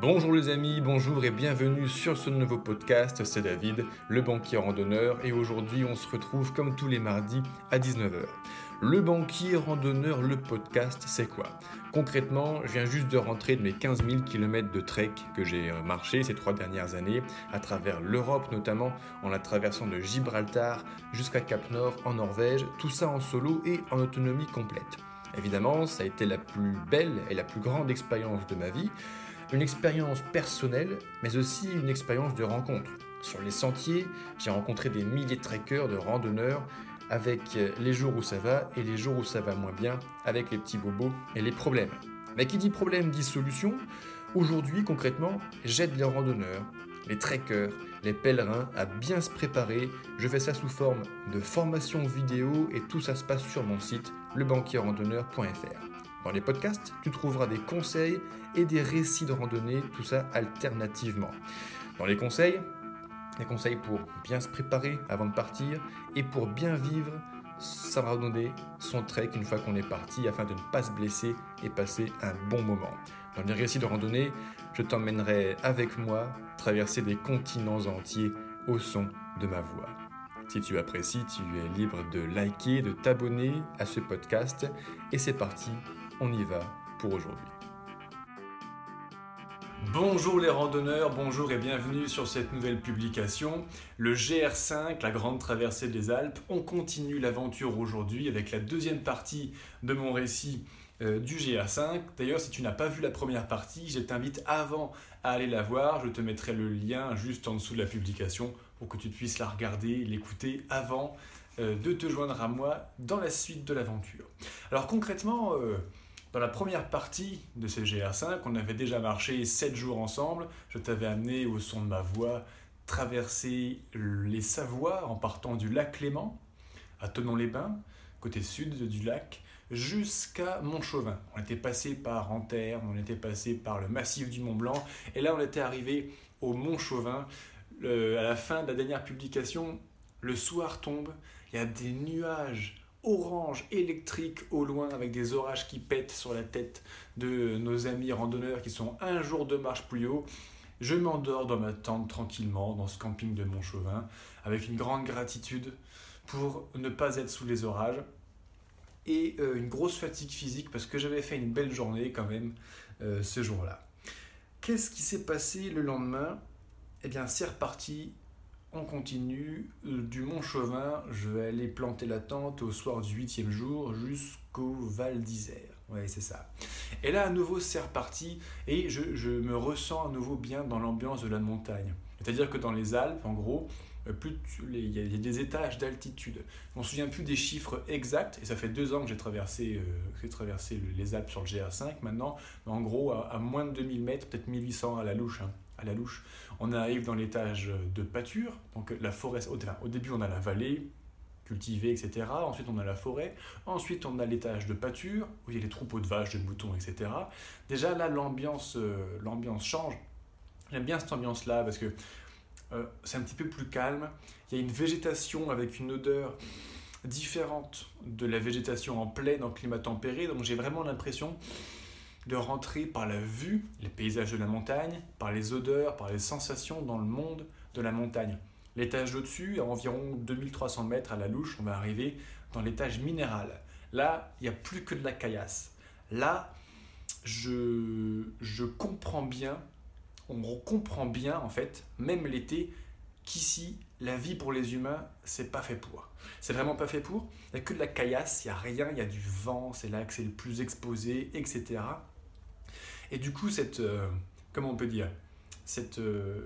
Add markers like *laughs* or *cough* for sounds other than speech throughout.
Bonjour les amis, bonjour et bienvenue sur ce nouveau podcast. C'est David, le banquier randonneur, et aujourd'hui on se retrouve comme tous les mardis à 19h. Le banquier randonneur, le podcast, c'est quoi? Concrètement, je viens juste de rentrer de mes 15 000 km de trek que j'ai marché ces trois dernières années, à travers l'Europe notamment, en la traversant de Gibraltar jusqu'à Cap Nord en Norvège, tout ça en solo et en autonomie complète. Évidemment, ça a été la plus belle et la plus grande expérience de ma vie, une expérience personnelle, mais aussi une expérience de rencontre. Sur les sentiers, j'ai rencontré des milliers de trekkers, de randonneurs, avec les jours où ça va et les jours où ça va moins bien, avec les petits bobos et les problèmes. Mais qui dit problème dit solution. Aujourd'hui, concrètement, j'aide les randonneurs, les trekkers, les pèlerins à bien se préparer. Je fais ça sous forme de formation vidéo et tout ça se passe sur mon site lebanquierrandonneur.fr. Dans les podcasts, tu trouveras des conseils et des récits de randonnée, tout ça alternativement. Dans les conseils, des conseils pour bien se préparer avant de partir et pour bien vivre sa randonnée, son trek une fois qu'on est parti afin de ne pas se blesser et passer un bon moment. Dans les récits de randonnée, je t'emmènerai avec moi traverser des continents entiers au son de ma voix. Si tu apprécies, tu es libre de liker, de t'abonner à ce podcast. Et c'est parti, on y va pour aujourd'hui. Bonjour les randonneurs, bonjour et bienvenue sur cette nouvelle publication. Le GR5, la grande traversée des Alpes. On continue l'aventure aujourd'hui avec la deuxième partie de mon récit euh, du GR5. D'ailleurs, si tu n'as pas vu la première partie, je t'invite avant à aller la voir. Je te mettrai le lien juste en dessous de la publication pour que tu puisses la regarder, l'écouter avant euh, de te joindre à moi dans la suite de l'aventure. Alors concrètement, euh, dans la première partie de ces GR5, on avait déjà marché 7 jours ensemble. Je t'avais amené au son de ma voix traverser les Savoies en partant du lac Clément à Tenon-les-Bains, côté sud du lac, jusqu'à Montchauvin. On était passé par Anterne, on était passé par le massif du Mont Blanc, et là on était arrivé au Montchauvin. à la fin de la dernière publication, le soir tombe, il y a des nuages orange électrique au loin avec des orages qui pètent sur la tête de nos amis randonneurs qui sont un jour de marche plus haut. Je m'endors dans ma tente tranquillement dans ce camping de Montchauvin avec une grande gratitude pour ne pas être sous les orages et euh, une grosse fatigue physique parce que j'avais fait une belle journée quand même euh, ce jour-là. Qu'est-ce qui s'est passé le lendemain? Eh bien, c'est reparti on continue euh, du Mont Chauvin, je vais aller planter la tente au soir du huitième jour jusqu'au Val d'Isère. Ouais, c'est ça. Et là, à nouveau, c'est reparti et je, me ressens à nouveau bien dans l'ambiance de la montagne. C'est-à-dire que dans les Alpes, en gros, euh, il y, a des étages d'altitude. On ne se souvient plus des chiffres exacts, et ça fait deux ans que j'ai traversé, euh, les Alpes sur le GR5 maintenant, mais en gros, à, moins de 2000 mètres, peut-être 1800 à la louche. Hein à la louche. On arrive dans l'étage de pâture, donc la forêt, au, début on a la vallée cultivée, etc. Ensuite on a la forêt. Ensuite on a l'étage de pâture, où il y a les troupeaux de vaches, de moutons, etc. Déjà là l'ambiance euh, l'ambiance change. J'aime bien cette ambiance-là parce que euh, c'est un petit peu plus calme. Il y a une végétation avec une odeur différente de la végétation en plaine, en climat tempéré. Donc j'ai vraiment l'impression de rentrer par la vue, les paysages de la montagne, par les odeurs, par les sensations dans le monde de la montagne. L'étage au-dessus, à environ 2300 mètres à la louche, on va arriver dans l'étage minéral. Là, il n'y a plus que de la caillasse. Là, je, je comprends bien, on comprend bien en fait, même l'été, qu'ici, la vie pour les humains, c'est pas fait pour. C'est vraiment pas fait pour. Il n'y a que de la caillasse, il n'y a rien, il y a du vent, c'est là que c'est le plus exposé, etc. Et du coup, cette, euh, on peut dire, euh,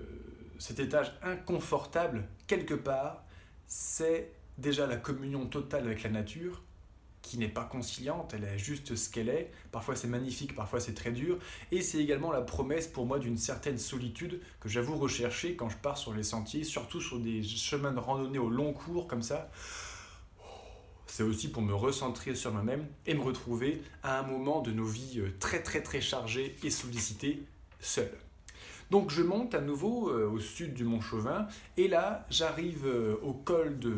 cet étage inconfortable, quelque part, c'est déjà la communion totale avec la nature, qui n'est pas conciliante, elle est juste ce qu'elle est. Parfois c'est magnifique, parfois c'est très dur. Et c'est également la promesse pour moi d'une certaine solitude que j'avoue rechercher quand je pars sur les sentiers, surtout sur des chemins de randonnée au long cours comme ça c'est aussi pour me recentrer sur moi-même et me retrouver à un moment de nos vies euh, très très très chargées et sollicitées seul. Donc je monte à nouveau euh, au sud du Mont Chauvin et là j'arrive euh, au col de...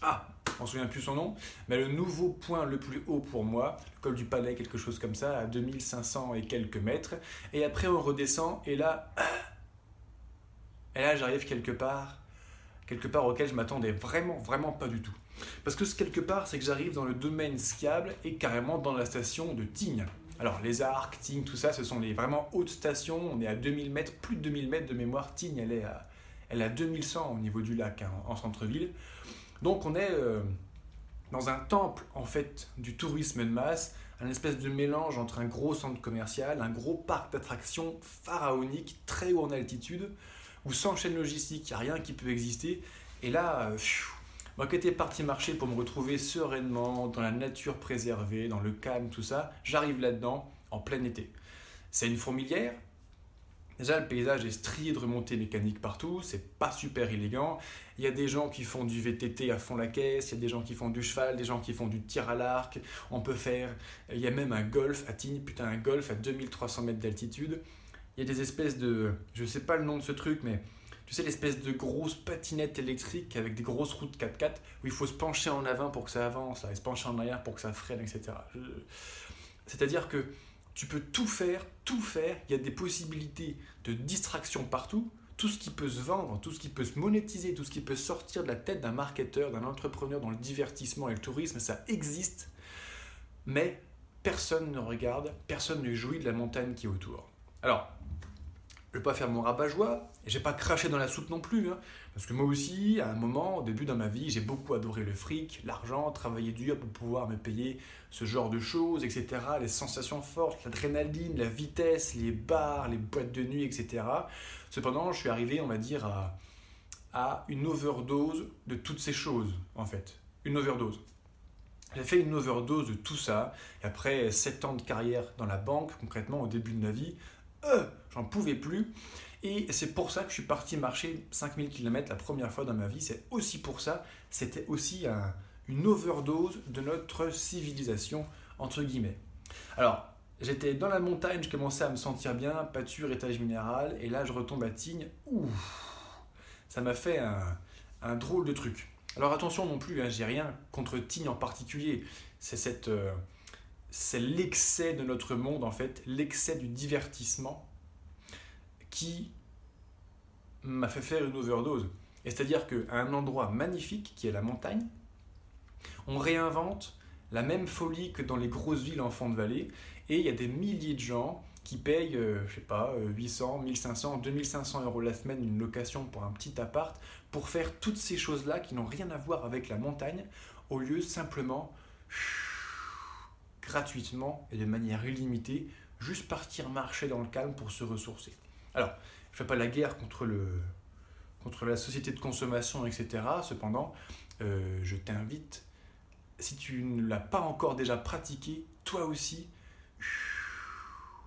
Ah je m'en souviens plus son nom, mais le nouveau point le plus haut pour moi, le col du Palais, quelque chose comme ça, à 2500 et quelques mètres. Et après, on redescend, et là, et là, j'arrive quelque part, quelque part auquel je m'attendais vraiment, vraiment pas du tout. Parce que quelque part, c'est que j'arrive dans le domaine skiable et carrément dans la station de Tignes. Alors, les arcs, Tignes, tout ça, ce sont les vraiment hautes stations. On est à 2000 mètres, plus de 2000 mètres de mémoire. Tignes, elle est à, elle est à 2100 au niveau du lac, hein, en centre-ville. Donc, on est euh, dans un temple, en fait, du tourisme de masse, un espèce de mélange entre un gros centre commercial, un gros parc d'attractions pharaonique, très haut en altitude, où sans chaîne logistique, il n'y a rien qui peut exister. Et là, euh, moi qui étais parti marcher pour me retrouver sereinement dans la nature préservée, dans le calme, tout ça, j'arrive là-dedans en plein été. C'est une fourmilière. Déjà, le paysage est strié de remontées mécaniques partout, c'est pas super élégant. Il y a des gens qui font du VTT à fond la caisse, il y a des gens qui font du cheval, des gens qui font du tir à l'arc. On peut faire. Il y a même un golf à Tignes, putain, un golf à 2300 mètres d'altitude. Il y a des espèces de. Je sais pas le nom de ce truc, mais tu sais, l'espèce de grosse patinette électrique avec des grosses routes 4x4 où il faut se pencher en avant pour que ça avance, et se pencher en arrière pour que ça freine, etc. C'est-à-dire que tu peux tout faire, tout faire, il y a des possibilités de distraction partout, tout ce qui peut se vendre, tout ce qui peut se monétiser, tout ce qui peut sortir de la tête d'un marketeur, d'un entrepreneur dans le divertissement et le tourisme, ça existe, mais personne ne regarde, personne ne jouit de la montagne qui est autour. Alors, je vais pas faire mon rabat-joie, et j'ai pas craché dans la soupe non plus, hein. parce que moi aussi, à un moment, au début dans ma vie, j'ai beaucoup adoré le fric, l'argent, travailler dur pour pouvoir me payer ce genre de choses, etc. Les sensations fortes, l'adrénaline, la vitesse, les bars, les boîtes de nuit, etc. Cependant, je suis arrivé, on va dire, à, une overdose de toutes ces choses, en fait. Une overdose. J'ai fait une overdose de tout ça, et après 7 ans de carrière dans la banque, concrètement au début de ma vie, euh, j'en pouvais plus. Et c'est pour ça que je suis parti marcher 5000 km la première fois dans ma vie. C'est aussi pour ça, c'était aussi une overdose de notre civilisation, entre guillemets. Alors, j'étais dans la montagne, je commençais à me sentir bien, pâture, étage minéral, et là je retombe à Tignes. Ouh, ça m'a fait un, drôle de truc. Alors attention non plus, hein, j'ai rien contre Tignes en particulier. C'est cette. Euh, c'est l'excès de notre monde, en fait, l'excès du divertissement qui m'a fait faire une overdose. Et c'est-à-dire qu'à un endroit magnifique, qui est la montagne, on réinvente la même folie que dans les grosses villes en fond de vallée, et il y a des milliers de gens qui payent, je euh, je sais pas, 800, 1500, 2500 euros la semaine une location pour un petit appart, pour faire toutes ces choses-là qui n'ont rien à voir avec la montagne, au lieu simplement gratuitement et de manière illimitée, juste partir marcher dans le calme pour se ressourcer. Alors, je ne fais pas la guerre contre, le, contre la société de consommation, etc. Cependant, euh, je t'invite, si tu ne l'as pas encore déjà pratiqué, toi aussi,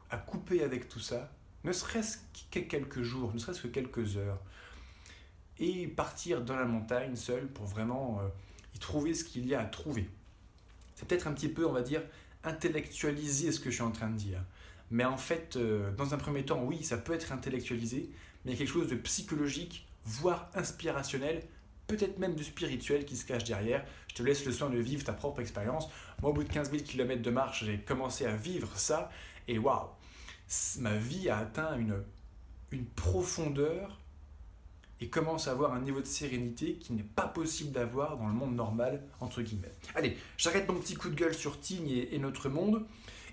à couper avec tout ça, ne serait-ce que quelques jours, ne serait-ce que quelques heures, et partir dans la montagne seul pour vraiment euh, y trouver ce qu'il y a à trouver. C'est peut-être un petit peu, on va dire, intellectualiser ce que je suis en train de dire. Mais en fait, euh, dans un premier temps, oui, ça peut être intellectualisé, mais il y a quelque chose de psychologique, voire inspirationnel, peut-être même de spirituel qui se cache derrière. Je te laisse le soin de vivre ta propre expérience. Moi, au bout de 15 000 km de marche, j'ai commencé à vivre ça, et waouh, ma vie a atteint une, une profondeur et commence à avoir un niveau de sérénité qui n'est pas possible d'avoir dans le monde normal, entre guillemets. Allez, j'arrête mon petit coup de gueule sur Tignes et, notre monde,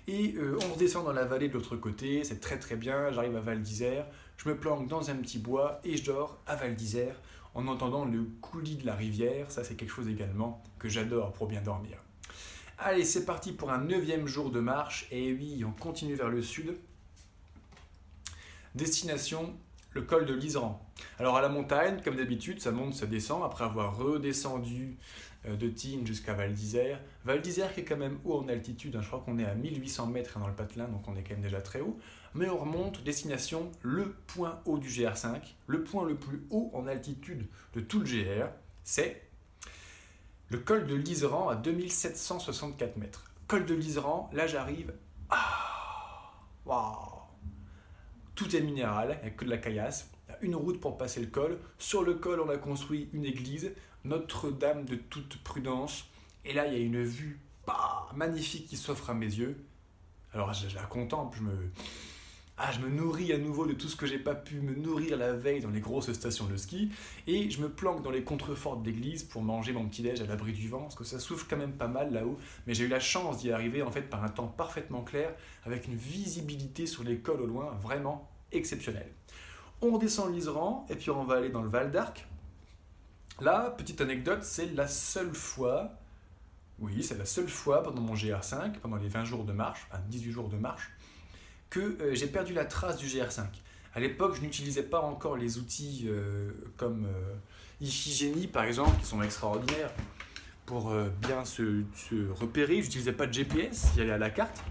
et euh, on redescend dans la vallée de l'autre côté, c'est très très bien, j'arrive à Val d'Isère, je me planque dans un petit bois et je dors à Val d'Isère en entendant le coulis de la rivière, ça c'est quelque chose également que j'adore pour bien dormir. Allez, c'est parti pour un neuvième jour de marche, et oui, on continue vers le sud. Destination le col de l'Iseran. Alors à la montagne, comme d'habitude, ça monte, ça descend, après avoir redescendu euh, de Tignes jusqu'à Val d'Isère. Val d'Isère qui est quand même haut en altitude, hein. je crois qu'on est à 1800 mètres dans le patelin, donc on est quand même déjà très haut. Mais on remonte, destination, le point haut du GR5, le point le plus haut en altitude de tout le GR, c'est le col de l'Iseran à 2764 mètres. Col de l'Iseran, là j'arrive. Ah Waouh tout est minéral, il n'y a que de la caillasse. Il y a une route pour passer le col. Sur le col, on a construit une église. Notre-Dame de toute prudence. Et là, il y a une vue bah, magnifique qui s'offre à mes yeux. Alors je, la contemple, je me, ah, je me nourris à nouveau de tout ce que j'ai pas pu me nourrir la veille dans les grosses stations de ski, et je me planque dans les contreforts de l'église pour manger mon petit-déj à l'abri du vent, parce que ça souffle quand même pas mal là-haut, mais j'ai eu la chance d'y arriver en fait par un temps parfaitement clair, avec une visibilité sur l'école au loin vraiment exceptionnelle. On descend l'Iseran, et puis on va aller dans le Val d'Arc. Là, petite anecdote, c'est la seule fois, oui, c'est la seule fois pendant mon GR5, pendant les 20 jours de marche, enfin 18 jours de marche, que euh, j'ai perdu la trace du GR5. À l'époque, je n'utilisais pas encore les outils euh, comme euh, Iphigénie, par exemple, qui sont extraordinaires pour bien se, repérer. Je n'utilisais pas de GPS, j'y allais à la carte.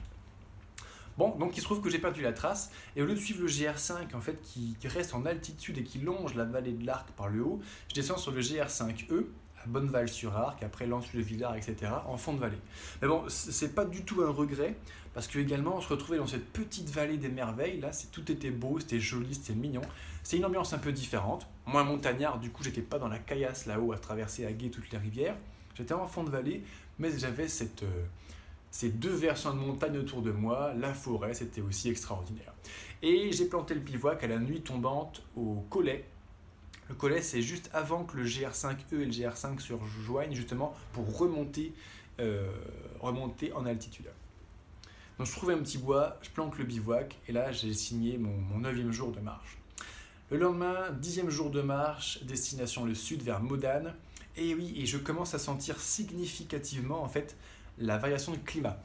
Bon, donc il se trouve que j'ai perdu la trace, et au lieu de suivre le GR5, en fait, qui, reste en altitude et qui longe la vallée de l'Arc par le haut, je descends sur le GR5E, à Bonneval-sur-Arc, après Lens-le-Villard, etc., en fond de vallée. Mais bon, c'est pas du tout un regret, parce que également on se retrouvait dans cette petite vallée des merveilles, là tout était beau, c'était joli, c'était mignon. C'est une ambiance un peu différente. Moi montagnard, du coup j'étais pas dans la caillasse là-haut à traverser à gué toutes les rivières. J'étais en fond de vallée, mais j'avais cette, euh, ces deux versants de montagne autour de moi, la forêt, c'était aussi extraordinaire. Et j'ai planté le bivouac à la nuit tombante au Collet. Le Collet, c'est juste avant que le GR5E et le GR5 se rejoignent, justement, pour remonter, euh, remonter en altitude. Donc je trouve un petit bois, je planque le bivouac et là j'ai signé mon, neuvième jour de marche. Le lendemain, dixième jour de marche, destination le sud vers Modane. Et oui, et je commence à sentir significativement en fait la variation de climat.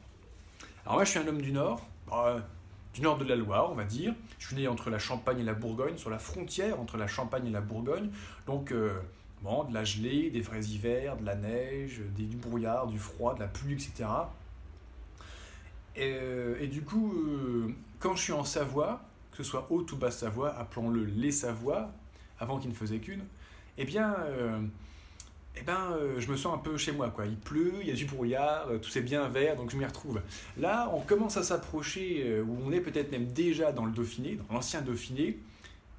Alors moi je suis un homme du nord, bah, du nord de la Loire on va dire. Je suis né entre la Champagne et la Bourgogne, sur la frontière entre la Champagne et la Bourgogne. Donc euh, bon, de la gelée, des vrais hivers, de la neige, du brouillard, du froid, de la pluie, etc. Euh, et, du coup, euh, quand je suis en Savoie, que ce soit haute ou basse Savoie, appelons-le les Savoies, avant qu'il ne faisait qu'une, eh bien, eh ben, je me sens un peu chez moi. Quoi. Il pleut, il y a du brouillard, tout c'est bien vert, donc je m'y retrouve. Là, on commence à s'approcher, où on est peut-être même déjà dans le Dauphiné, dans l'ancien Dauphiné,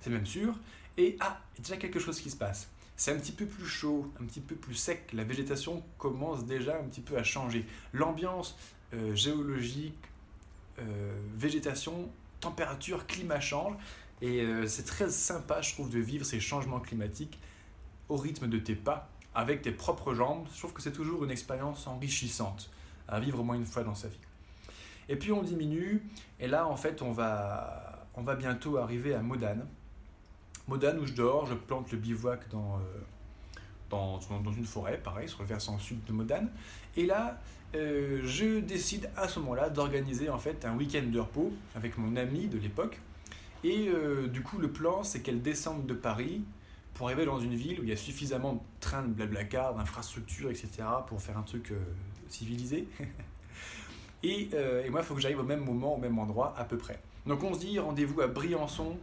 c'est même sûr, et ah, il y a déjà quelque chose qui se passe. C'est un petit peu plus chaud, un petit peu plus sec, la végétation commence déjà un petit peu à changer. L'ambiance euh, géologique, euh, végétation, température, climat change. Et euh, c'est très sympa, je trouve, de vivre ces changements climatiques au rythme de tes pas, avec tes propres jambes. Je trouve que c'est toujours une expérience enrichissante à vivre au moins une fois dans sa vie. Et puis on diminue, et là en fait on va, on va bientôt arriver à Modane. Modane où je dors, je plante le bivouac dans, dans, dans, une forêt, pareil, sur le versant sud de Modane. Et là, euh, je décide à ce moment-là d'organiser en fait un week-end de repos avec mon ami de l'époque. Et euh, du coup, le plan, c'est qu'elle descende de Paris pour arriver dans une ville où il y a suffisamment de trains de blablacar, d'infrastructures, etc. pour faire un truc euh, civilisé. *laughs* et, et, moi, il faut que j'arrive au même moment, au même endroit, à peu près. Donc on se dit rendez-vous à Briançon,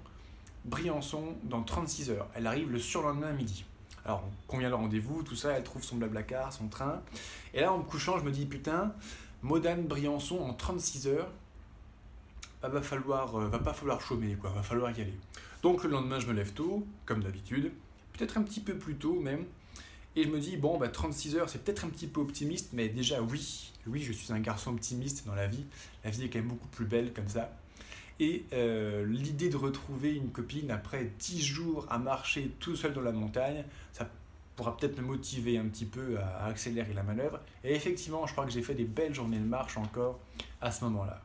Briançon dans 36 heures. Elle arrive le surlendemain midi. Alors, on convient le rendez-vous, tout ça, elle trouve son blablacar, son train. Et là, en me couchant, je me dis, putain, Modane, Briançon en 36 heures, bah, va, falloir, euh, va pas falloir chômer, quoi, va falloir y aller. Donc, le lendemain, je me lève tôt, comme d'habitude, peut-être un petit peu plus tôt même. Et je me dis, bon, bah, 36 heures, c'est peut-être un petit peu optimiste, mais déjà, oui, oui, je suis un garçon optimiste dans la vie. La vie est quand même beaucoup plus belle comme ça. Et euh, l'idée de retrouver une copine après 10 jours à marcher tout seul dans la montagne, ça pourra peut-être me motiver un petit peu à, accélérer la manœuvre. Et effectivement, je crois que j'ai fait des belles journées de marche encore à ce moment-là.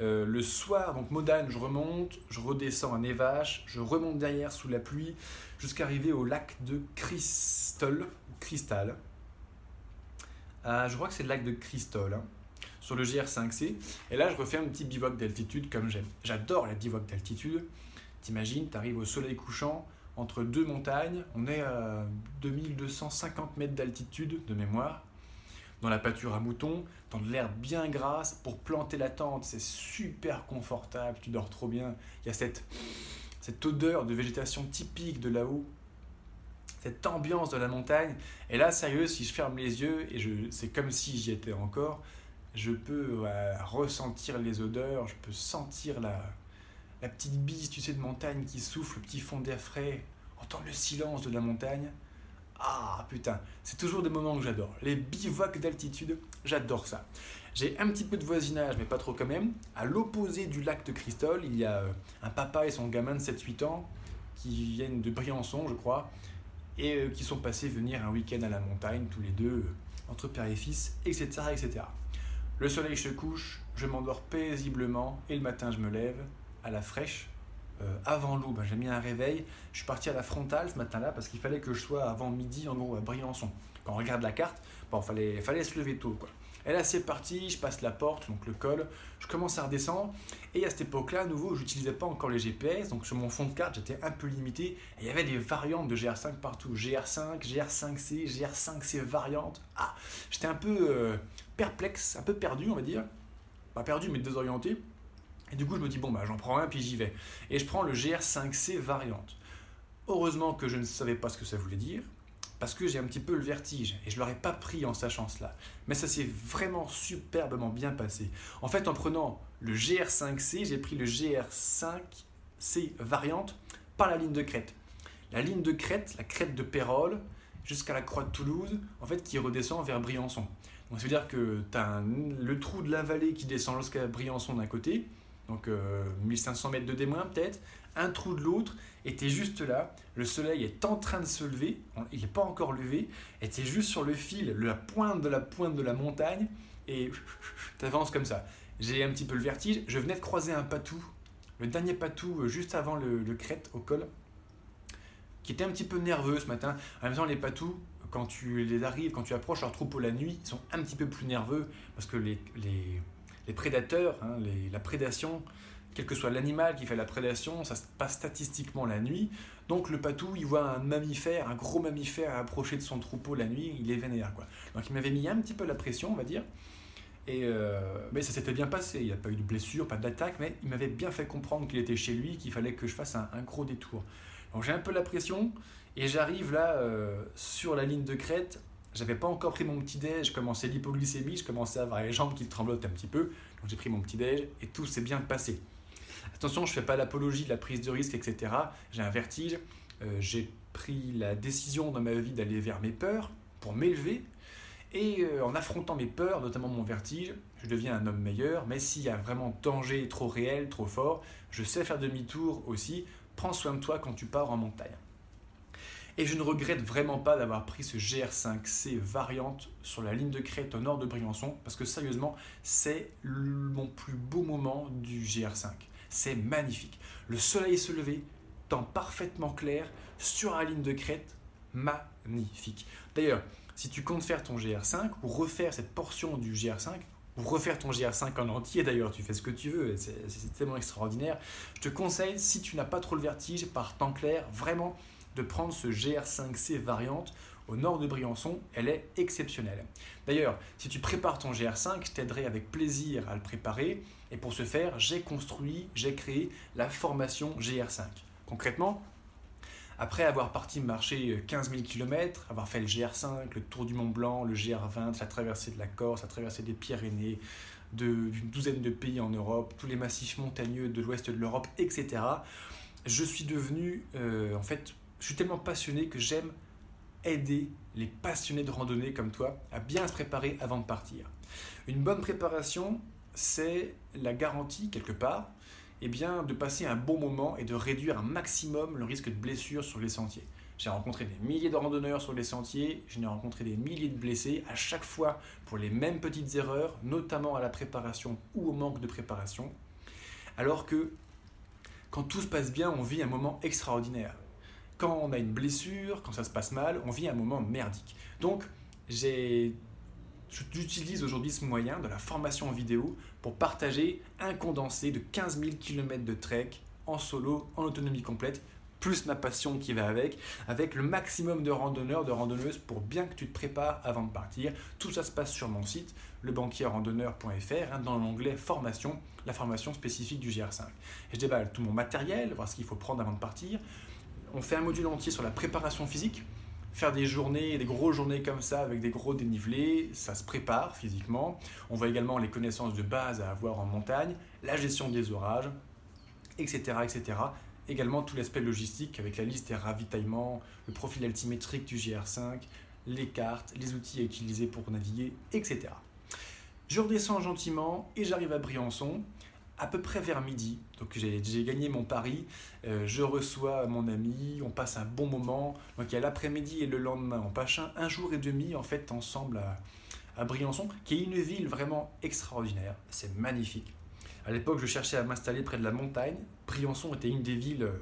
Euh, le soir, donc Modane, je remonte, je redescends à Nevache, je remonte derrière sous la pluie jusqu'à arriver au lac de Cristol, Cristal. Ah, je crois que c'est le lac de Cristol. Hein sur le GR5C. Et là, je refais un petit bivouac d'altitude comme j'aime. J'adore les bivouacs d'altitude. T'imagines, tu arrives au soleil couchant entre deux montagnes. On est à 2250 mètres d'altitude de mémoire. Dans la pâture à moutons, dans de l'herbe bien grasse pour planter la tente. C'est super confortable, tu dors trop bien. Il y a cette, cette odeur de végétation typique de là-haut cette ambiance de la montagne. Et là, sérieux, si je ferme les yeux, et je, c'est comme si j'y étais encore, je peux ressentir les odeurs, je peux sentir la, la petite bise, tu sais, de montagne qui souffle, le petit fond d'air frais, entendre le silence de la montagne. Ah putain, c'est toujours des moments que j'adore. Les bivouacs d'altitude, j'adore ça. J'ai un petit peu de voisinage, mais pas trop quand même. À l'opposé du lac de Cristol, il y a euh, un papa et son gamin de 7-8 ans qui viennent de Briançon, je crois, et euh, qui sont passés venir un week-end à la montagne, tous les deux, euh, entre père et fils, etc., etc. Le soleil se couche, je m'endors paisiblement, et le matin je me lève à la fraîche, avant l'aube. J'ai mis un réveil, je suis parti à la frontale ce matin-là parce qu'il fallait que je sois avant midi en gros à Briançon. Quand on regarde la carte, bon, fallait, fallait se lever tôt quoi. Et là, c'est parti, je passe la porte, donc le col, je commence à redescendre. Et à cette époque-là, à nouveau, je n'utilisais pas encore les GPS, donc sur mon fond de carte, j'étais un peu limité. Et il y avait des variantes de GR5 partout. GR5, GR5C, GR5C variante. Ah, j'étais un peu euh, perplexe, un peu perdu, on va dire. Pas perdu, mais désorienté. Et du coup, je me dis, bon, bah, j'en prends un, puis j'y vais. Et je prends le GR5C variante. Heureusement que je ne savais pas ce que ça voulait dire parce que j'ai un petit peu le vertige et je ne l'aurais pas pris en sachant cela. Mais ça s'est vraiment superbement bien passé. En fait, en prenant le GR5C, j'ai pris le GR5C variante par la ligne de crête. La ligne de crête, la crête de Pérol, jusqu'à la croix de Toulouse, en fait, qui redescend vers Briançon. Donc ça veut dire que tu as le trou de la vallée qui descend jusqu'à Briançon d'un côté, donc 1500 euh, mètres de démoin peut-être, un trou de l'autre, était juste là, le soleil est en train de se lever, il n'est pas encore levé, était juste sur le fil, la pointe de la pointe de la montagne, et *laughs* tu comme ça. J'ai un petit peu le vertige, je venais de croiser un patou, le dernier patou euh, juste avant le, crête au col, qui était un petit peu nerveux ce matin. En même temps, les patous, quand tu les arrives, quand tu approches leur troupeau la nuit, ils sont un petit peu plus nerveux parce que les, les, prédateurs, hein, la prédation, quel que soit l'animal qui fait la prédation, ça se passe statistiquement la nuit. Donc le patou, il voit un mammifère, un gros mammifère approcher de son troupeau la nuit, il est vénère. Quoi. Donc il m'avait mis un petit peu la pression, on va dire. Et euh, mais ça s'était bien passé, il n'y a pas eu de blessure, pas d'attaque, mais il m'avait bien fait comprendre qu'il était chez lui, qu'il fallait que je fasse un, gros détour. Donc j'ai un peu la pression, et j'arrive là euh, sur la ligne de crête. J'avais pas encore pris mon petit déj, je commençais l'hypoglycémie, je commençais à avoir les jambes qui tremblotent un petit peu. Donc j'ai pris mon petit déj et tout s'est bien passé. Attention, je fais pas l'apologie de la prise de risque, etc. J'ai un vertige. Euh, j'ai pris la décision dans ma vie d'aller vers mes peurs pour m'élever. Et euh, en affrontant mes peurs, notamment mon vertige, je deviens un homme meilleur. Mais s'il y a vraiment danger trop réel, trop fort, je sais faire demi-tour aussi. Prends soin de toi quand tu pars en montagne. Et je ne regrette vraiment pas d'avoir pris ce GR5C variante sur la ligne de crête au nord de Briançon, parce que sérieusement, c'est mon plus beau moment du GR5. C'est magnifique. Le soleil se lever, temps parfaitement clair, sur la ligne de crête, magnifique. D'ailleurs, si tu comptes faire ton GR5 ou refaire cette portion du GR5, ou refaire ton GR5 en entier d'ailleurs, tu fais ce que tu veux, c'est tellement extraordinaire. Je te conseille, si tu n'as pas trop le vertige, par temps clair, vraiment de prendre ce GR5C variante au nord de Briançon, elle est exceptionnelle. D'ailleurs, si tu prépares ton GR5, je t'aiderai avec plaisir à le préparer. Et pour ce faire, j'ai construit, j'ai créé la formation GR5. Concrètement, après avoir parti marcher 15 000 km, avoir fait le GR5, le tour du Mont Blanc, le GR20, la traversée de la Corse, la traversée des Pyrénées, d'une douzaine de pays en Europe, tous les massifs montagneux de l'ouest de l'Europe, etc., je suis devenu, euh, en fait, je suis tellement passionné que j'aime aider les passionnés de randonnée comme toi à bien se préparer avant de partir. Une bonne préparation, c'est la garantie, quelque part, eh bien, de passer un bon moment et de réduire un maximum le risque de blessure sur les sentiers. J'ai rencontré des milliers de randonneurs sur les sentiers, j'en ai rencontré des milliers de blessés, à chaque fois pour les mêmes petites erreurs, notamment à la préparation ou au manque de préparation. Alors que quand tout se passe bien, on vit un moment extraordinaire quand on a une blessure, quand ça se passe mal, on vit un moment merdique. Donc, j'utilise aujourd'hui ce moyen de la formation en vidéo pour partager un condensé de 15 000 km de trek en solo, en autonomie complète, plus ma passion qui va avec, avec le maximum de randonneurs, de randonneuses pour bien que tu te prépares avant de partir. Tout ça se passe sur mon site, lebanquierrandonneur.fr, hein, dans l'onglet formation, la formation spécifique du GR5. Et je déballe tout mon matériel, voir ce qu'il faut prendre avant de partir on fait un module entier sur la préparation physique. Faire des journées, des grosses journées comme ça avec des gros dénivelés, ça se prépare physiquement. On voit également les connaissances de base à avoir en montagne, la gestion des orages, etc. etc. également tout l'aspect logistique avec la liste des ravitaillements, le profil altimétrique du GR5, les cartes, les outils à utiliser pour naviguer, etc. Je redescends gentiment et j'arrive à Briançon à peu près vers midi. Donc j'ai gagné mon pari, euh, je reçois mon ami, on passe un bon moment. Donc il y a l'après-midi et le lendemain, on passe un, jour et demi en fait ensemble à, Briançon, qui est une ville vraiment extraordinaire. C'est magnifique. À l'époque, je cherchais à m'installer près de la montagne. Briançon était une des villes euh,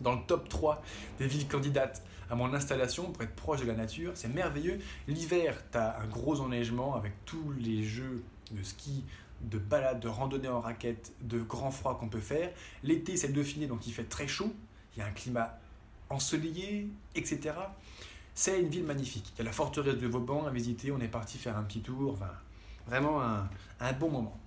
dans le top 3 des villes candidates à mon installation pour être proche de la nature. C'est merveilleux. L'hiver, tu as un gros enneigement avec tous les jeux de ski, de balade, de randonnée en raquette, de grand froid qu'on peut faire. L'été, c'est le Dauphiné, donc il fait très chaud. Il y a un climat ensoleillé, etc. C'est une ville magnifique. Il y a la forteresse de Vauban à visiter. On est parti faire un petit tour. Vraiment un, un bon moment.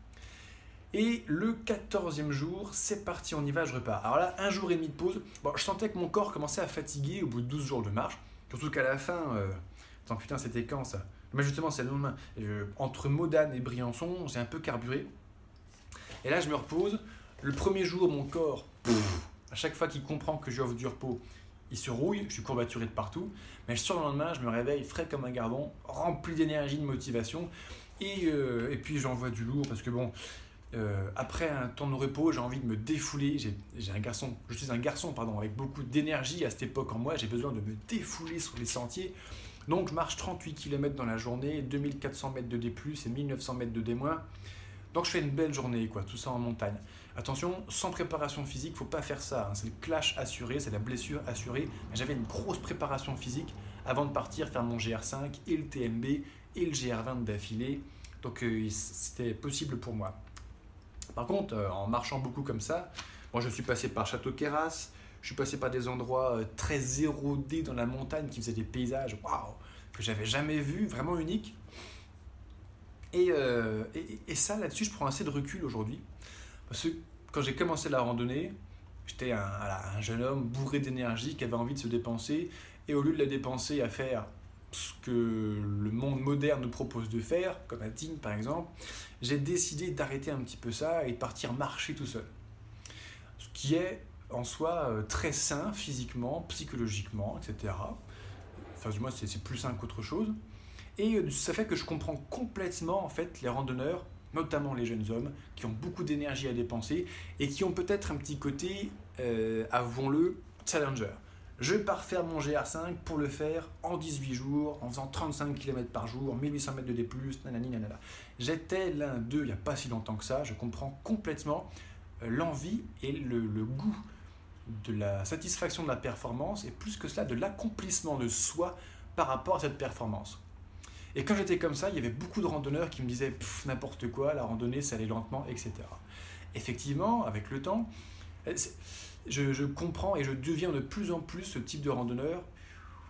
Et le 14e jour, c'est parti, on y va, je repars. Alors là, un jour et demi de pause. Bon, je sentais que mon corps commençait à fatiguer au bout de 12 jours de marche. Surtout qu'à la fin, euh... attends, putain, c'était quand ça? Mais justement, c'est le lendemain. Entre Modane et Briançon, j'ai un peu carburé. Et là, je me repose. Le premier jour, mon corps, à chaque fois qu'il comprend que j'offre du repos, il se rouille, je suis courbaturé de partout. Mais sur le lendemain, je me réveille frais comme un gardon, rempli d'énergie, de motivation. Et, euh, et puis j'envoie du lourd parce que bon, euh, après un temps de repos, j'ai envie de me défouler. J'ai un garçon, je suis un garçon pardon, avec beaucoup d'énergie à cette époque en moi. J'ai besoin de me défouler sur les sentiers. Donc je marche 38 km dans la journée, 2400 mètres de D+, et 1900 mètres de D-. Donc je fais une belle journée, quoi, tout ça en montagne. Attention, sans préparation physique, faut pas faire ça. Hein. C'est le clash assuré, c'est la blessure assurée. J'avais une grosse préparation physique avant de partir faire mon GR5 et le TMB et le GR20 d'affilée. Donc euh, c'était possible pour moi. Par contre, euh, en marchant beaucoup comme ça, moi je suis passé par Château Queyras, je suis passé par des endroits euh, très érodés dans la montagne qui faisaient des paysages waouh que j'avais jamais vus, vraiment uniques. Euh, et, et, ça, là-dessus, je prends assez de recul aujourd'hui. Parce que quand j'ai commencé la randonnée, j'étais un, un, jeune homme bourré d'énergie qui avait envie de se dépenser. Et au lieu de la dépenser à faire ce que le monde moderne nous propose de faire, comme à Tignes par exemple, j'ai décidé d'arrêter un petit peu ça et de partir marcher tout seul. Ce qui est en soi euh, très sain physiquement, psychologiquement, etc. Enfin, du moins, c'est plus sain qu'autre chose. Et euh, ça fait que je comprends complètement en fait les randonneurs, notamment les jeunes hommes, qui ont beaucoup d'énergie à dépenser et qui ont peut-être un petit côté, euh, avouons-le, challenger. Je pars faire mon GR5 pour le faire en 18 jours, en faisant 35 km par jour, 1800 mètres de D+, nanani nanana. J'étais l'un d'eux il n'y a pas si longtemps que ça, je comprends complètement l'envie et le, le, goût de la satisfaction de la performance et plus que cela de l'accomplissement de soi par rapport à cette performance. Et quand j'étais comme ça, il y avait beaucoup de randonneurs qui me disaient n'importe quoi, la randonnée ça allait lentement, etc. Effectivement, avec le temps, euh, je, comprends et je deviens de plus en plus ce type de randonneur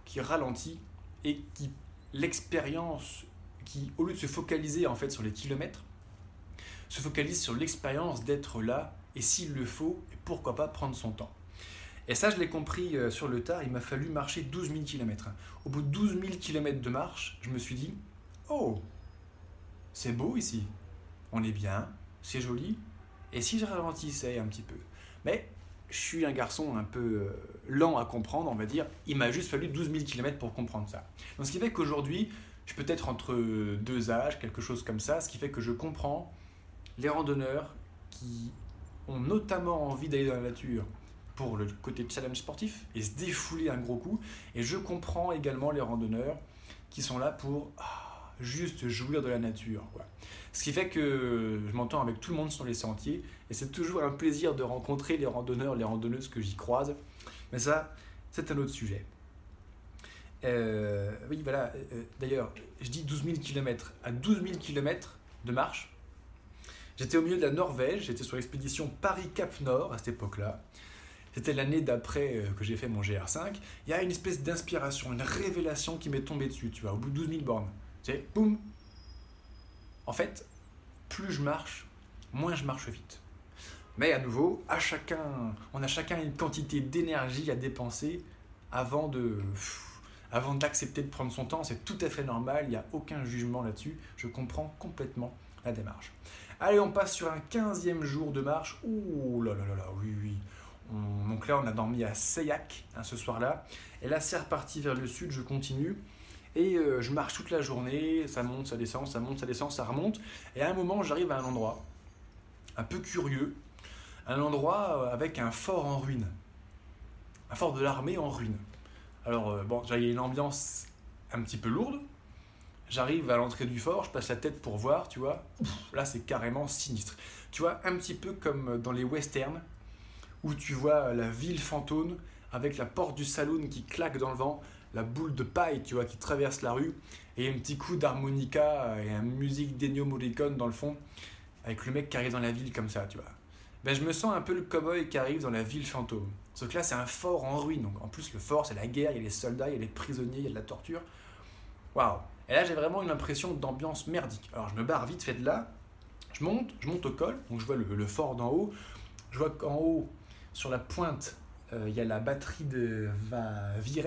qui ralentit et qui l'expérience, qui au lieu de se focaliser en fait sur les kilomètres, se focalise sur l'expérience d'être là et s'il le faut, pourquoi pas prendre son temps. Et ça, je l'ai compris euh, sur le tard, il m'a fallu marcher 12 000 km. Au bout de 12 000 km de marche, je me suis dit, oh, c'est beau ici, on est bien, c'est joli, et si je ralentissais un petit peu? Mais je suis un garçon un peu euh, lent à comprendre, on va dire. Il m'a juste fallu 12 000 km pour comprendre ça. Donc, ce qui fait qu'aujourd'hui, je peux être entre deux âges, quelque chose comme ça, ce qui fait que je comprends les randonneurs qui ont notamment envie d'aller dans la nature pour le côté challenge sportif et se défouler un gros coup. Et je comprends également les randonneurs qui sont là pour ah, juste jouir de la nature. Quoi. Ce qui fait que je m'entends avec tout le monde sur les sentiers et c'est toujours un plaisir de rencontrer les randonneurs, les randonneuses que j'y croise. Mais ça, c'est un autre sujet. Euh, oui, voilà. Euh, d'ailleurs, je dis 12 000 km. À 12 000 km de marche, j'étais au milieu de la Norvège. J'étais sur l'expédition Paris-Cap Nord à cette époque-là. C'était l'année d'après euh, que j'ai fait mon GR5. Il y a une espèce d'inspiration, une révélation qui m'est tombée dessus, tu vois, au bout de 12 000 bornes. Tu sais, boum, en fait, plus je marche, moins je marche vite. Mais à nouveau, à chacun, on a chacun une quantité d'énergie à dépenser avant de, avant d'accepter de prendre son temps. C'est tout à fait normal, il n'y a aucun jugement là-dessus. Je comprends complètement la démarche. Allez, on passe sur un 15e jour de marche. Ouh là là là là, oui, oui. Donc là, on a dormi à Sayac hein, ce soir-là. Et là, c'est reparti vers le sud, je continue. Et euh, je marche toute la journée, ça monte, ça descend, ça monte, ça descend, ça remonte. Et à un moment, j'arrive à un endroit un peu curieux, un endroit euh, avec un fort en ruine. Un fort de l'armée en ruine. Alors, euh, bon, j'avais une ambiance un petit peu lourde. J'arrive à l'entrée du fort, je passe la tête pour voir, tu vois. Là, c'est carrément sinistre. Tu vois, un petit peu comme dans les westerns, où tu vois la ville fantôme avec la porte du saloon qui claque dans le vent, la boule de paille, tu vois, qui traverse la rue, et un petit coup d'harmonica et une musique d'Ennio Morricone dans le fond, avec le mec qui arrive dans la ville comme ça, tu vois. Ben, je me sens un peu le cowboy qui arrive dans la ville fantôme. Sauf que là, c'est un fort en ruine. Donc, en plus, le fort, c'est la guerre, il y a les soldats, il y a les prisonniers, il y a de la torture. Waouh! Et là, j'ai vraiment une impression d'ambiance merdique. Alors, je me barre vite fait de là, je monte, je monte au col, donc je vois le fort d'en haut. Je vois qu'en haut, sur la pointe, euh, il y a la batterie de Vires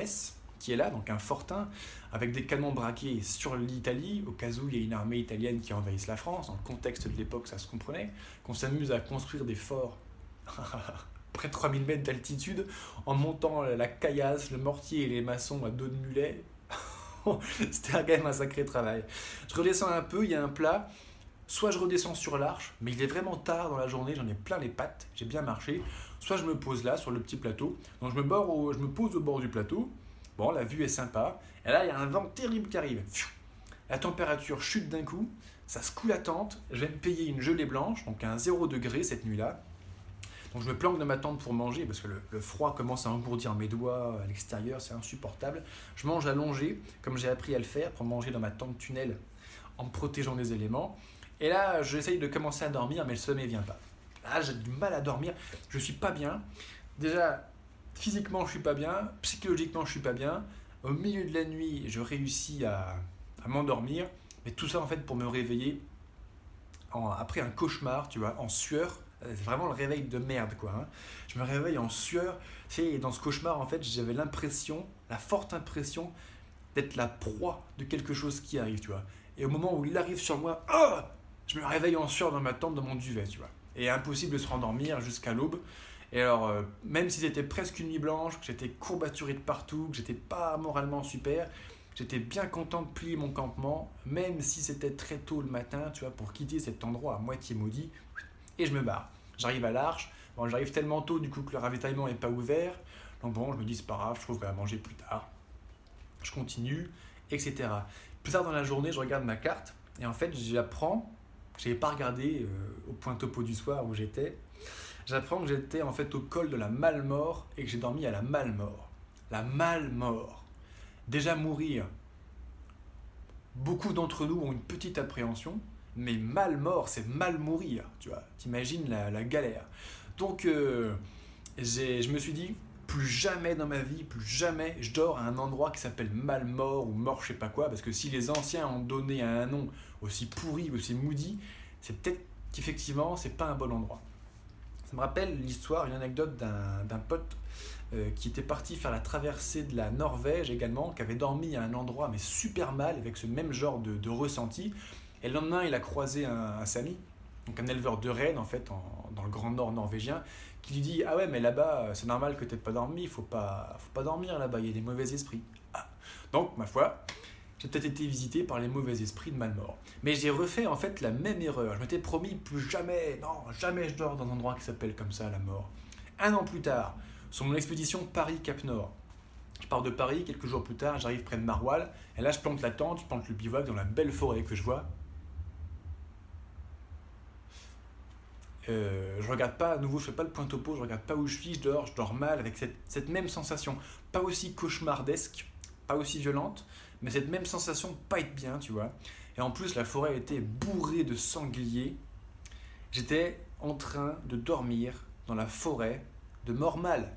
qui est là, donc un fortin, avec des canons braqués sur l'Italie, au cas où il y a une armée italienne qui envahisse la France. Dans le contexte de l'époque, ça se comprenait. Qu'on s'amuse à construire des forts *laughs* près de 3000 mètres d'altitude, en montant la caillasse, le mortier et les maçons à dos de mulet. *laughs* C'était quand même un sacré travail. Je redescends un peu, il y a un plat. Soit je redescends sur l'arche, mais il est vraiment tard dans la journée, j'en ai plein les pattes, j'ai bien marché soit je me pose là sur le petit plateau. Donc je me, pose au bord du plateau. Bon, la vue est sympa. Et là, il y a un vent terrible qui arrive. La température chute d'un coup. Ça secoue la tente. Je vais me payer une gelée blanche, donc un 0 degré cette nuit-là. Donc je me planque dans ma tente pour manger parce que le, froid commence à engourdir mes doigts à l'extérieur, c'est insupportable. Je mange allongé, comme j'ai appris à le faire pour manger dans ma tente tunnel en me protégeant des éléments. Et là, j'essaye de commencer à dormir, mais le sommeil vient pas. Ah, j'ai du mal à dormir, je suis pas bien. Déjà, physiquement, je suis pas bien, psychologiquement, je suis pas bien. Au milieu de la nuit, je réussis à, m'endormir, mais tout ça en fait pour me réveiller après un cauchemar, tu vois, en sueur. C'est vraiment le réveil de merde, quoi. Hein. Je me réveille en sueur. et dans ce cauchemar, en fait, j'avais l'impression, la forte impression d'être la proie de quelque chose qui arrive, tu vois. Et au moment où il arrive sur moi, oh je me réveille en sueur dans ma tente, dans mon duvet, tu vois et impossible de se rendormir jusqu'à l'aube. Et alors, euh, même si c'était presque une nuit blanche, que j'étais courbaturé de partout, que j'étais pas moralement super, j'étais bien content de plier mon campement, même si c'était très tôt le matin, tu vois, pour quitter cet endroit à moitié maudit. Et je me barre. J'arrive à l'arche. Bon, j'arrive tellement tôt du coup que le ravitaillement n'est pas ouvert. Donc bon, je me dis c'est pas grave, je trouverai à manger plus tard. Je continue, etc. Plus tard dans la journée, je regarde ma carte et en fait, j'apprends je n'avais pas regardé euh, au point topo du soir où j'étais. J'apprends que j'étais en fait au col de la Malmort et que j'ai dormi à la Malmort. La Malmort. Déjà mourir. Beaucoup d'entre nous ont une petite appréhension, mais mal mort, c'est mal mourir, tu vois. T'imagines la, galère. Donc, euh, je me suis dit, plus jamais dans ma vie, plus jamais je dors à un endroit qui s'appelle mal mort ou mort je sais pas quoi, parce que si les anciens ont donné un nom aussi pourri, aussi moody, c'est peut-être qu'effectivement c'est pas un bon endroit. Ça me rappelle l'histoire, une anecdote d'un pote euh, qui était parti faire la traversée de la Norvège également, qui avait dormi à un endroit mais super mal avec ce même genre de, ressenti. Et le lendemain, il a croisé un, Sami, donc un éleveur de rennes en fait dans le grand nord norvégien, qui lui dit Ah ouais, mais là-bas, c'est normal que tu pas dormi, faut pas, faut pas dormir là-bas, il y a des mauvais esprits. Ah. Donc, ma foi, j'ai peut-être été visité par les mauvais esprits de Malmort. Mais j'ai refait en fait la même erreur. Je m'étais promis plus jamais, non, jamais je dors dans un endroit qui s'appelle comme ça, la mort. Un an plus tard, sur mon expédition Paris-Cap Nord, je pars de Paris, quelques jours plus tard, j'arrive près de Maroilles, et là je plante la tente, je plante le bivouac dans la belle forêt que je vois, Euh, je regarde pas, à nouveau, je fais pas le point topo, je regarde pas où je suis, je dors, je dors mal avec cette, cette même sensation. Pas aussi cauchemardesque, pas aussi violente, mais cette même sensation de pas être bien, tu vois. Et en plus, la forêt était bourrée de sangliers. J'étais en train de dormir dans la forêt de Mormal.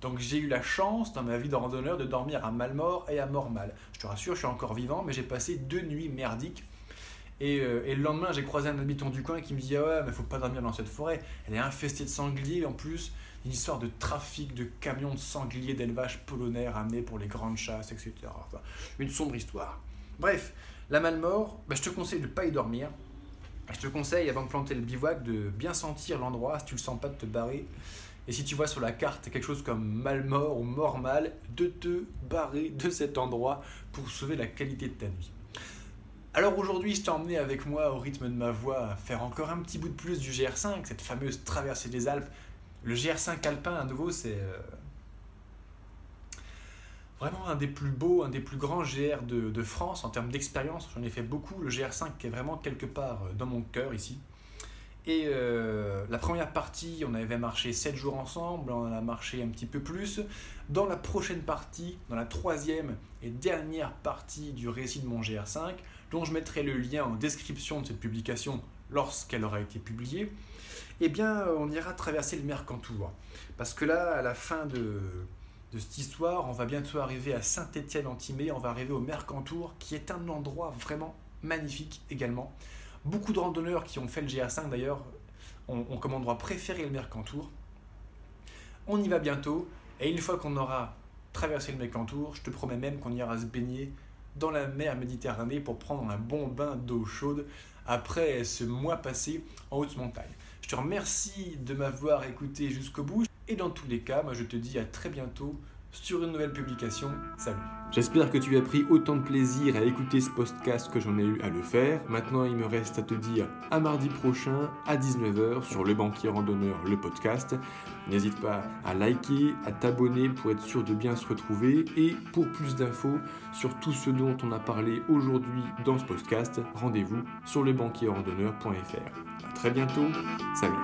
Donc j'ai eu la chance dans ma vie de randonneur de dormir à Malmort et à Mormal. Je te rassure, je suis encore vivant, mais j'ai passé deux nuits merdiques euh, et, le lendemain, j'ai croisé un habitant du coin qui me dit Ah ouais, mais faut pas dormir dans cette forêt. Elle est infestée de sangliers en plus. Une histoire de trafic de camions de sangliers d'élevage polonais ramenés pour les grandes chasses, etc. une sombre histoire. Bref, la Malmort, bah, je te conseille de ne pas y dormir. Je te conseille, avant de planter le bivouac, de bien sentir l'endroit, si tu le sens pas, de te barrer. Et si tu vois sur la carte quelque chose comme mal mort ou mort mal, de te barrer de cet endroit pour sauver la qualité de ta nuit. Alors aujourd'hui, je t'ai emmené avec moi au rythme de ma voix faire encore un petit bout de plus du GR5, cette fameuse traversée des Alpes. Le GR5 alpin, à nouveau, c'est euh, vraiment un des plus beaux, un des plus grands GR de, France en termes d'expérience. J'en ai fait beaucoup. Le GR5 qui est vraiment quelque part euh, dans mon cœur ici. Et euh, la première partie, on avait marché 7 jours ensemble, on en a marché un petit peu plus. Dans la prochaine partie, dans la troisième et dernière partie du récit de mon GR5, dont je mettrai le lien en description de cette publication lorsqu'elle aura été publiée, eh bien, on ira traverser le Mercantour. Parce que là, à la fin de, cette histoire, on va bientôt arriver à Saint-Étienne-en-Timée, on va arriver au Mercantour, qui est un endroit vraiment magnifique également. Beaucoup de randonneurs qui ont fait le GA5 d'ailleurs ont, comme endroit préféré le Mercantour. On y va bientôt, et une fois qu'on aura traversé le Mercantour, je te promets même qu'on ira se baigner dans la mer Méditerranée pour prendre un bon bain d'eau chaude après ce mois passé en haute montagne. Remercie de m'avoir écouté jusqu'au bout. Et dans tous les cas, moi je te dis à très bientôt sur une nouvelle publication. Salut J'espère que tu as pris autant de plaisir à écouter ce podcast que j'en ai eu à le faire. Maintenant, il me reste à te dire à mardi prochain à 19h sur Le Banquier Randonneur, le podcast. N'hésite pas à liker, à t'abonner pour être sûr de bien se retrouver. Et pour plus d'infos sur tout ce dont on a parlé aujourd'hui dans ce podcast, rendez-vous sur lebanquierrandonneur.fr. Très bientôt, salut